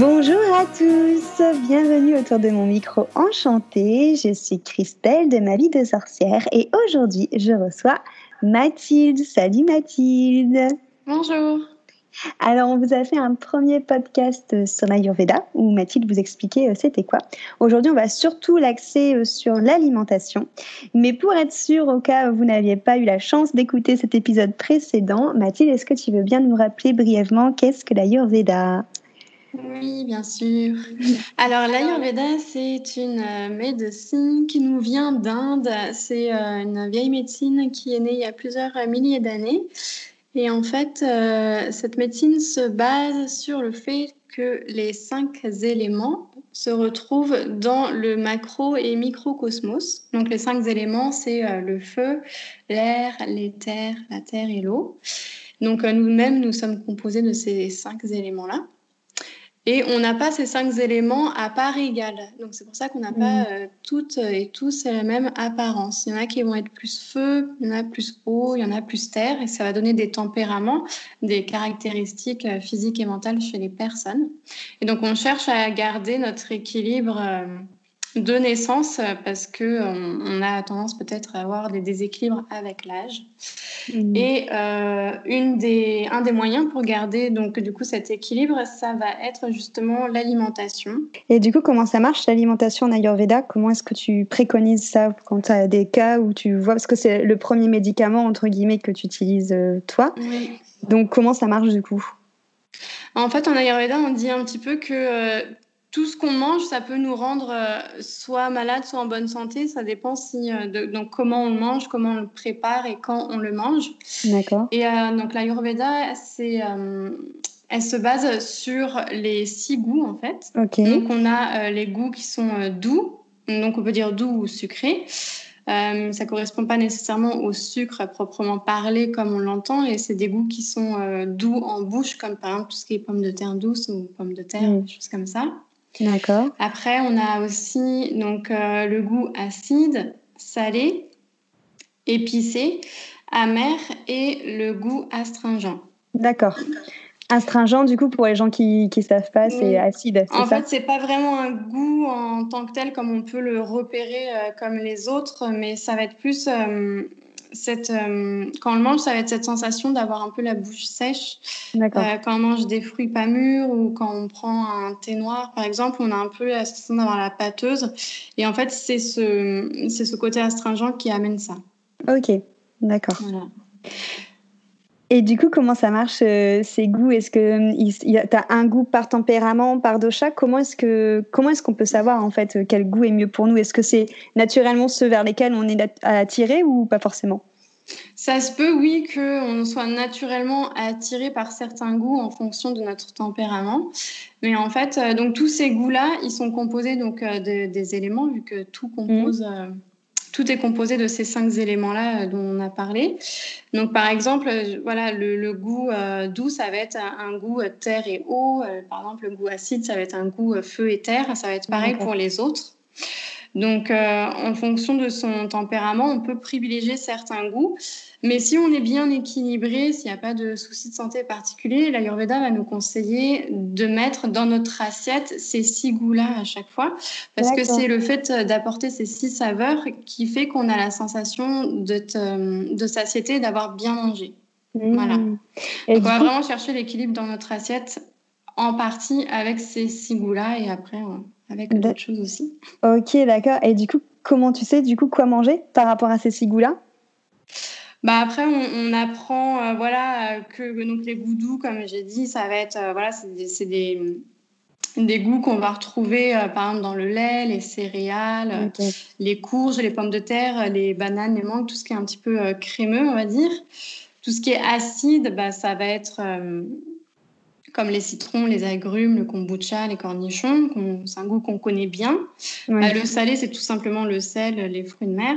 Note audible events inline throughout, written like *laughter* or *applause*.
Bonjour à tous, bienvenue autour de mon micro enchanté. Je suis Christelle de ma vie de sorcière et aujourd'hui je reçois Mathilde. Salut Mathilde. Bonjour. Alors, on vous a fait un premier podcast sur l'Ayurveda où Mathilde vous expliquait euh, c'était quoi. Aujourd'hui, on va surtout l'axer euh, sur l'alimentation. Mais pour être sûr, au cas où vous n'aviez pas eu la chance d'écouter cet épisode précédent, Mathilde, est-ce que tu veux bien nous rappeler brièvement qu'est-ce que l'Ayurveda? Oui, bien sûr. Alors, l'Ayurveda, c'est une euh, médecine qui nous vient d'Inde. C'est euh, une vieille médecine qui est née il y a plusieurs milliers d'années. Et en fait, euh, cette médecine se base sur le fait que les cinq éléments se retrouvent dans le macro et microcosmos. Donc, les cinq éléments, c'est le feu, l'air, l'éther, la terre et l'eau. Donc, nous-mêmes, nous sommes composés de ces cinq éléments-là. Et on n'a pas ces cinq éléments à part égale. Donc c'est pour ça qu'on n'a pas mm. euh, toutes et tous la même apparence. Il y en a qui vont être plus feu, il y en a plus eau, il y en a plus terre, et ça va donner des tempéraments, des caractéristiques euh, physiques et mentales chez les personnes. Et donc on cherche à garder notre équilibre. Euh, de naissance euh, parce que on, a tendance peut-être à avoir des déséquilibres avec l'âge. Mmh. Et euh, une des, un des moyens pour garder donc du coup cet équilibre, ça va être justement l'alimentation. Et du coup, comment ça marche l'alimentation en Ayurveda? Comment est-ce que tu préconises ça quand tu as des cas où tu vois parce que c'est le premier médicament entre guillemets que tu utilises euh, toi. Donc comment ça marche du coup? En fait, en Ayurveda, on dit un petit peu que tout ce qu'on mange, ça peut nous rendre euh, soit malade, soit en bonne santé. Ça dépend si, euh, de, donc comment on le mange, comment on le prépare et quand on le mange. D'accord. Et euh, donc l'Ayurveda, c'est, elle se base sur les six goûts en fait. Ok. Donc on a les goûts qui sont doux, donc on peut dire doux ou sucrés. Euh, ça correspond pas nécessairement au sucre proprement parlé comme on l'entend, et c'est des goûts qui sont doux en bouche, comme par exemple tout ce qui est pommes de terre douces ou pommes de terre, mm. des choses comme ça. D'accord. Après, on a aussi donc euh, le goût acide, salé, épicé, amer et le goût astringent. D'accord. Astringent, du coup, pour les gens qui ne savent pas, c'est acide. En fait, c'est pas vraiment un goût en tant que tel comme on peut le repérer euh, comme les autres, mais ça va être plus euh, cette, euh, quand on le mange, ça va être cette sensation d'avoir un peu la bouche sèche. Euh, quand on mange des fruits pas mûrs ou quand on prend un thé noir, par exemple, on a un peu la sensation d'avoir la pâteuse. Et en fait, c'est ce, c'est ce côté astringent qui amène ça. Ok, d'accord. Et du coup, comment ça marche euh, ces goûts? Est-ce que tu as un goût par tempérament, par dosha? Comment est-ce que comment est-ce qu'on peut savoir en fait quel goût est mieux pour nous? Est-ce que c'est naturellement ceux vers lesquels on est attiré ou pas forcément? Ça se peut, oui, qu'on soit naturellement attiré par certains goûts en fonction de notre tempérament. Mais en fait, euh, donc tous ces goûts-là, ils sont composés donc euh, des éléments, vu que tout compose. Mmh tout est composé de ces cinq éléments-là euh, dont on a parlé. Donc, par exemple, euh, voilà, le, goût euh, doux, ça va être un, goût terre et eau. par exemple, le goût acide, ça va être un goût feu et terre. Ça va être pareil pour les autres. Donc, en fonction de son tempérament, on peut privilégier certains goûts. Mais si on est bien équilibré, s'il n'y a pas de souci de santé particulier, l'Ayurveda va nous conseiller de mettre dans notre assiette ces six goûts-là à chaque fois, parce que c'est le fait d'apporter ces six saveurs qui fait qu'on a la sensation de, de satiété, d'avoir bien mangé. Mmh. Voilà. Donc on va vraiment chercher l'équilibre dans notre assiette, en partie avec ces six goûts-là, et après avec d'autres choses aussi. Ok, d'accord. Et du coup, comment tu sais du coup quoi manger par rapport à ces six goûts-là bah après, on, apprend euh, voilà, que donc les goûts doux, comme j'ai dit, ça va être euh, voilà, c'est des, des, goûts qu'on va retrouver euh, par exemple dans le lait, les céréales, les courges, les pommes de terre, les bananes, les mangues, tout ce qui est un petit peu crémeux, on va dire. Tout ce qui est acide, bah, ça va être comme les citrons, les agrumes, le kombucha, les cornichons. C'est un goût qu'on connaît bien. Bah, le salé, c'est tout simplement le sel, les fruits de mer.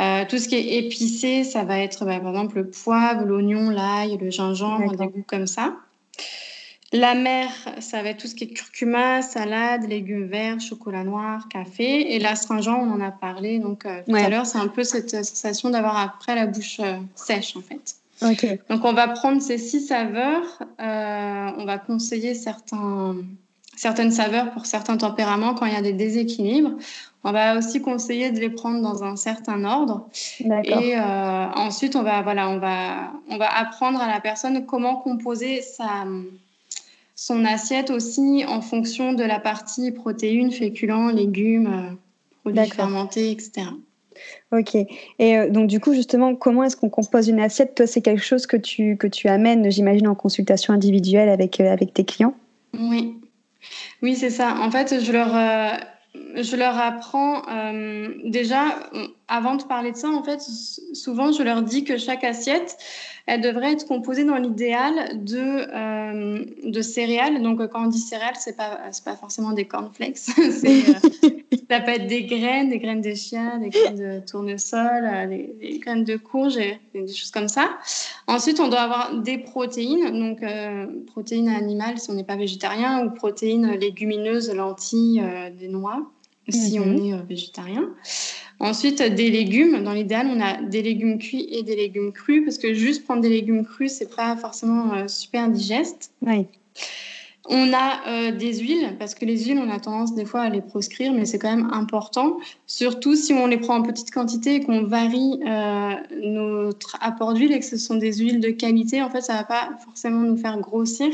Euh, tout ce qui est épicé, ça va être bah, par exemple le poivre, l'oignon, l'ail, le gingembre, des goûts comme ça. La mer, ça va être tout ce qui est curcuma, salade, légumes verts, chocolat noir, café. Et l'astringent, on en a parlé donc euh, tout à l'heure, c'est un peu cette sensation d'avoir après la bouche euh, sèche en fait. Donc on va prendre ces six saveurs, on va conseiller certains, certaines saveurs pour certains tempéraments quand il y a des déséquilibres. On va aussi conseiller de les prendre dans un certain ordre. Et euh, ensuite, on va, voilà, on, va, on va apprendre à la personne comment composer sa, son assiette aussi en fonction de la partie protéines, féculents, légumes, euh, produits fermentés, etc. Ok. Et euh, donc, du coup, justement, comment est-ce qu'on compose une assiette? Toi, c'est quelque chose que tu, que tu amènes, j'imagine, en consultation individuelle avec, avec tes clients? Oui. Oui, c'est ça. En fait, je leur je leur apprends euh, déjà, avant de parler de ça, en fait, souvent je leur dis que chaque assiette, elle devrait être composée dans l'idéal de, euh, de céréales. Donc quand on dit céréales, c'est pas pas forcément des cornflakes, *laughs* euh, ça peut être des graines, des graines de chia, des graines de tournesol, des, graines de courge, et, des choses comme ça. Ensuite, on doit avoir des protéines, donc protéines animales si on n'est pas végétarien, ou protéines légumineuses, lentilles, des noix si on mhm. est euh, végétarien. Ensuite, des légumes. Dans l'idéal, on a des légumes cuits et des légumes crus parce que juste prendre des légumes crus, c'est pas forcément euh, super digeste. Oui. On a euh, des huiles parce que les huiles, on a tendance des fois à les proscrire, mais c'est quand même important. Surtout si on les prend en petite quantité et qu'on varie notre apport d'huile et que ce sont des huiles de qualité, en fait, ça va pas forcément nous faire grossir.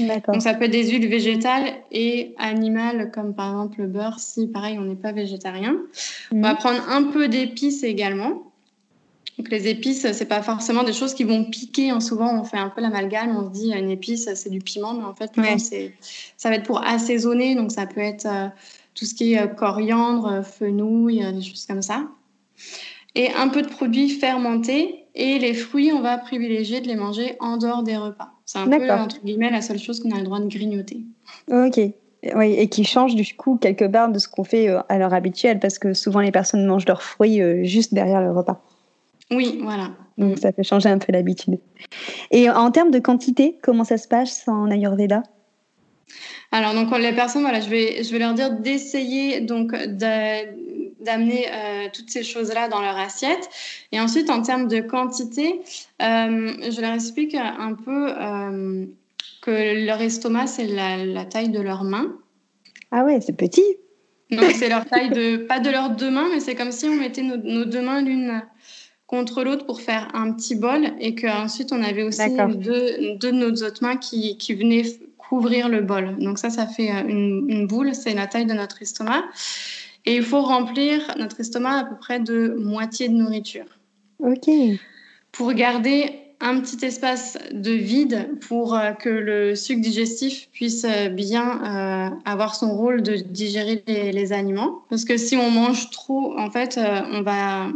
Donc ça peut être des huiles végétales et animales, comme par exemple le beurre, si pareil on n'est pas végétarien. On va mhm. prendre un peu d'épices également. Donc les épices, c'est pas forcément des choses qui vont piquer. Hein. Souvent, on fait un peu l'amalgame, on se dit une épice, c'est du piment, mais en fait, c'est, ça va être pour assaisonner. Donc ça peut être euh, tout ce qui est euh, coriandre, euh, fenouil, des choses comme ça. Et un peu de produits fermentés. Et les fruits, on va privilégier de les manger en dehors des repas. C'est un peu, entre guillemets, la seule chose qu'on a le droit de grignoter. Ok. Oui, et qui change du coup quelque part de ce qu'on fait à l'heure habituelle, parce que souvent les personnes mangent leurs fruits juste derrière le repas. Oui, voilà. Donc ça fait changer un peu l'habitude. Et en termes de quantité, comment ça se passe en Ayurveda? Alors, donc, les personnes, voilà, je vais, je vais leur dire d'essayer donc d'amener euh, toutes ces choses-là dans leur assiette. Et ensuite, en termes de quantité, euh, je leur explique un peu euh, que leur estomac, c'est la, taille de leurs mains. Ah ouais, c'est petit. Donc, c'est leur taille de, pas de leurs deux mains, mais c'est comme si on mettait nos, deux mains l'une contre l'autre pour faire un petit bol et qu'ensuite on avait aussi deux, deux, de nos autres mains qui, qui venaient couvrir le bol. Donc ça, ça fait une, une boule, c'est la taille de notre estomac. Et il faut remplir notre estomac à peu près de moitié de nourriture. Ok. Pour garder un petit espace de vide pour euh, que le sucre digestif puisse euh, bien euh, avoir son rôle de digérer les, aliments. Parce que si on mange trop, en fait, on va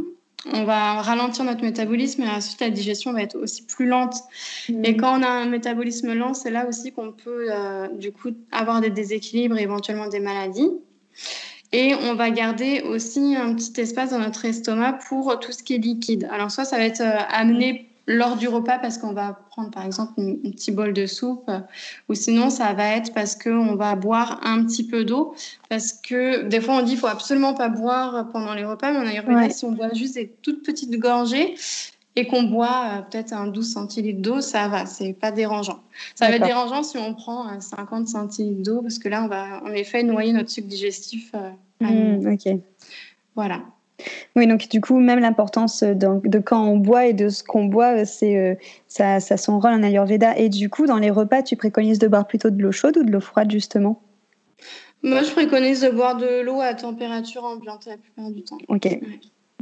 on va ralentir notre métabolisme et ensuite la digestion va être aussi plus lente. Mmh. Et quand on a un métabolisme lent, c'est là aussi qu'on peut du coup avoir des déséquilibres et éventuellement des maladies. Et on va garder aussi un petit espace dans notre estomac pour tout ce qui est liquide. Alors soit ça va être euh, amené lors du repas parce qu'on va prendre par exemple un petit bol de soupe ou sinon ça va être parce qu'on va boire un petit peu d'eau parce que des fois on dit qu'il faut absolument pas boire pendant les repas mais on a ouais. si on boit juste des toutes petites gorgées et qu'on boit euh, peut-être un 12 centilitres d'eau, ça va, c'est pas dérangeant. Ça va être dérangeant si on prend 50 euh, centilitres d'eau, parce que là, on va en effet noyer notre sucre digestif. Euh, mmh, ok. Voilà. Oui, donc du coup, même l'importance de, de, quand on boit et de ce qu'on boit, c'est ça, ça, son rôle en Ayurveda. Et du coup, dans les repas, tu préconises de boire plutôt de l'eau chaude ou de l'eau froide, justement? Moi, je préconise de boire de l'eau à température ambiante la plupart du temps. Ok.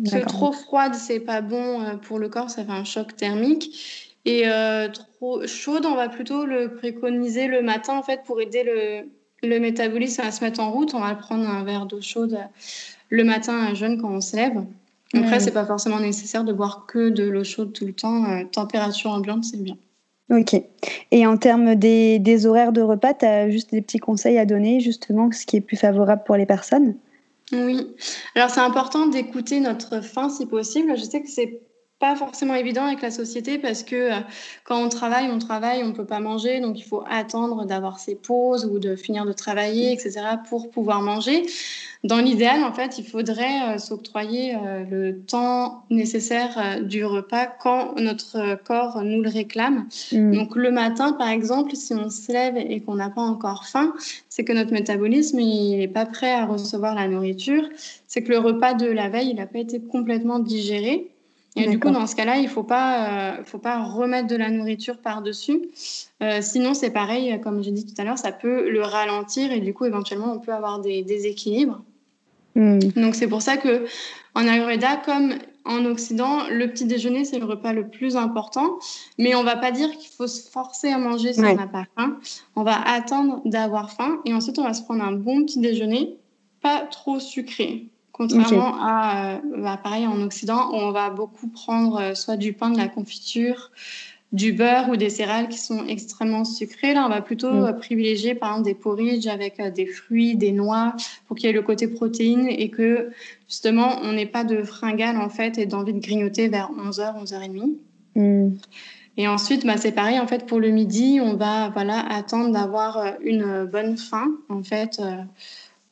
Parce que trop froide, c'est pas bon euh, pour le corps, ça fait un choc thermique. Et euh, trop chaude, on va plutôt le préconiser le matin en fait pour aider le, le métabolisme à se mettre en route. On va prendre un verre d'eau chaude euh, le matin à jeune quand on se lève. Après, c'est pas forcément nécessaire de boire que de l'eau chaude tout le temps. température ambiante, c'est bien. Ok. Et en termes des, des horaires de repas, tu as juste des petits conseils à donner, justement, ce qui est plus favorable pour les personnes? Oui. Alors, c'est important d'écouter notre faim si possible. Je sais que c'est pas forcément évident avec la société parce que euh, quand on travaille, on travaille, on ne peut pas manger, donc il faut attendre d'avoir ses pauses ou de finir de travailler, etc., pour pouvoir manger. Dans l'idéal, en fait, il faudrait euh, s'octroyer euh, le temps nécessaire du repas quand notre corps nous le réclame. Mm. Donc le matin, par exemple, si on se lève et qu'on n'a pas encore faim, c'est que notre métabolisme n'est pas prêt à recevoir la nourriture, c'est que le repas de la veille, il n'a pas été complètement digéré. Et du coup, dans ce cas-là, il ne faut, pas, euh, faut pas remettre de la nourriture par-dessus. Euh, sinon, c'est pareil, comme j'ai dit tout à l'heure, ça peut le ralentir et du coup, éventuellement, on peut avoir des déséquilibres. Hmm. Donc, c'est pour ça que en Ayurveda, comme en Occident, le petit déjeuner, c'est le repas le plus important. Mais on ne va pas dire qu'il faut se forcer à manger si on n'a pas faim. On va attendre d'avoir faim et ensuite, on va se prendre un bon petit déjeuner, pas trop sucré. Contrairement à, euh, bah, pareil, en Occident, on va beaucoup prendre euh, soit du pain, de la confiture, du beurre ou des céréales qui sont extrêmement sucrées. Là, on va plutôt mm. euh, privilégier, par exemple, des porridge avec des fruits, des noix, pour qu'il y ait le côté protéine et que, justement, on n'ait pas de fringale, en fait, et d'envie de grignoter vers 11h, 11h30. Mm. Et ensuite, bah, c'est pareil, en fait, pour le midi, on va voilà, attendre d'avoir une bonne faim, en fait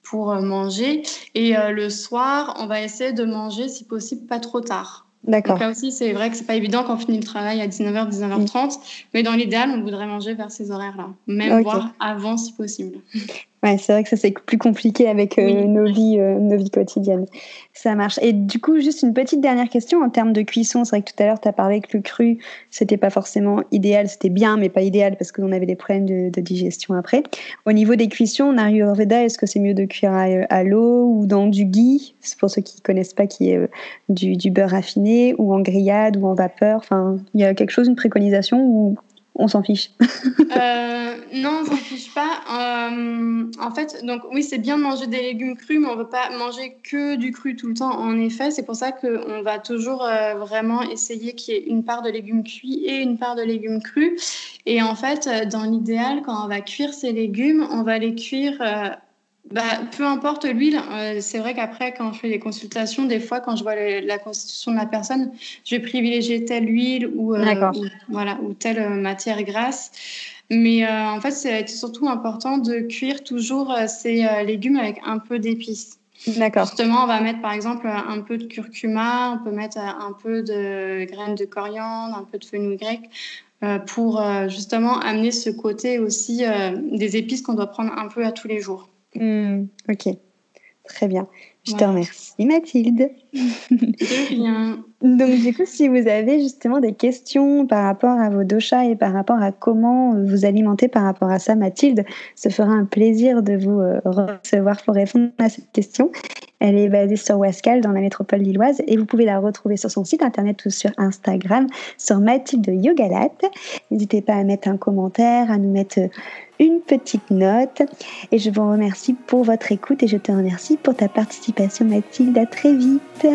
pour euh, manger. Et euh, le soir, on va essayer de manger, si possible, pas trop tard. D'accord. là aussi, c'est vrai que c'est pas évident quand on finit le travail à 19h, 19h30, mais dans l'idéal, on voudrait manger vers ces horaires-là, même voire avant si possible. Ouais, c'est vrai que ça c'est plus compliqué avec euh, nos, vies, euh, nos vies quotidiennes. Ça marche. Et du coup, juste une petite dernière question en termes de cuisson. C'est vrai que tout à l'heure, tu as parlé que le cru, c'était pas forcément idéal. C'était bien, mais pas idéal parce qu'on avait des problèmes de, digestion après. Au niveau des cuissons, en Ayurveda, est-ce que c'est mieux de cuire à, l'eau ou dans du ghee? C'est pour ceux qui connaissent pas, qui est euh, du, du, beurre raffiné ou en grillade ou en vapeur. Enfin, il y a quelque chose, une préconisation ou on s'en fiche *laughs* euh, Non, on s'en fiche pas. Euh, en fait, donc oui, c'est bien de manger des légumes crus, mais on ne veut pas manger que du cru tout le temps. En effet, c'est pour ça qu'on va toujours euh, vraiment essayer qu'il y ait une part de légumes cuits et une part de légumes crus. Et en fait, dans l'idéal, quand on va cuire ces légumes, on va les cuire bah, peu importe l'huile. Euh, c'est vrai qu'après, quand je fais des consultations, des fois, quand je vois la constitution de la personne, je vais privilégier telle huile ou, euh, voilà, ou telle euh, matière grasse. Mais en fait, c'est surtout important de cuire toujours ces légumes avec un peu d'épices. D'accord. Justement, on va mettre par exemple un peu de curcuma, on peut mettre un peu de graines de coriandre, un peu de fenouil grec pour justement amener ce côté aussi des épices qu'on doit prendre un peu à tous les jours. Hmm, ok, très bien. Je te remercie Mathilde. bien. *laughs* Donc du coup, si vous avez justement des questions par rapport à vos doshas et par rapport à comment vous alimenter par rapport à ça, Mathilde se fera un plaisir de vous euh, recevoir pour répondre à cette question. Elle est basée sur Wascal dans la métropole lilloise et vous pouvez la retrouver sur son site internet ou sur Instagram sur Mathilde Yogalat. N'hésitez pas à mettre un commentaire, à nous mettre une petite note. Et je vous remercie pour votre écoute et je te remercie pour ta participation Mathilde. À très vite.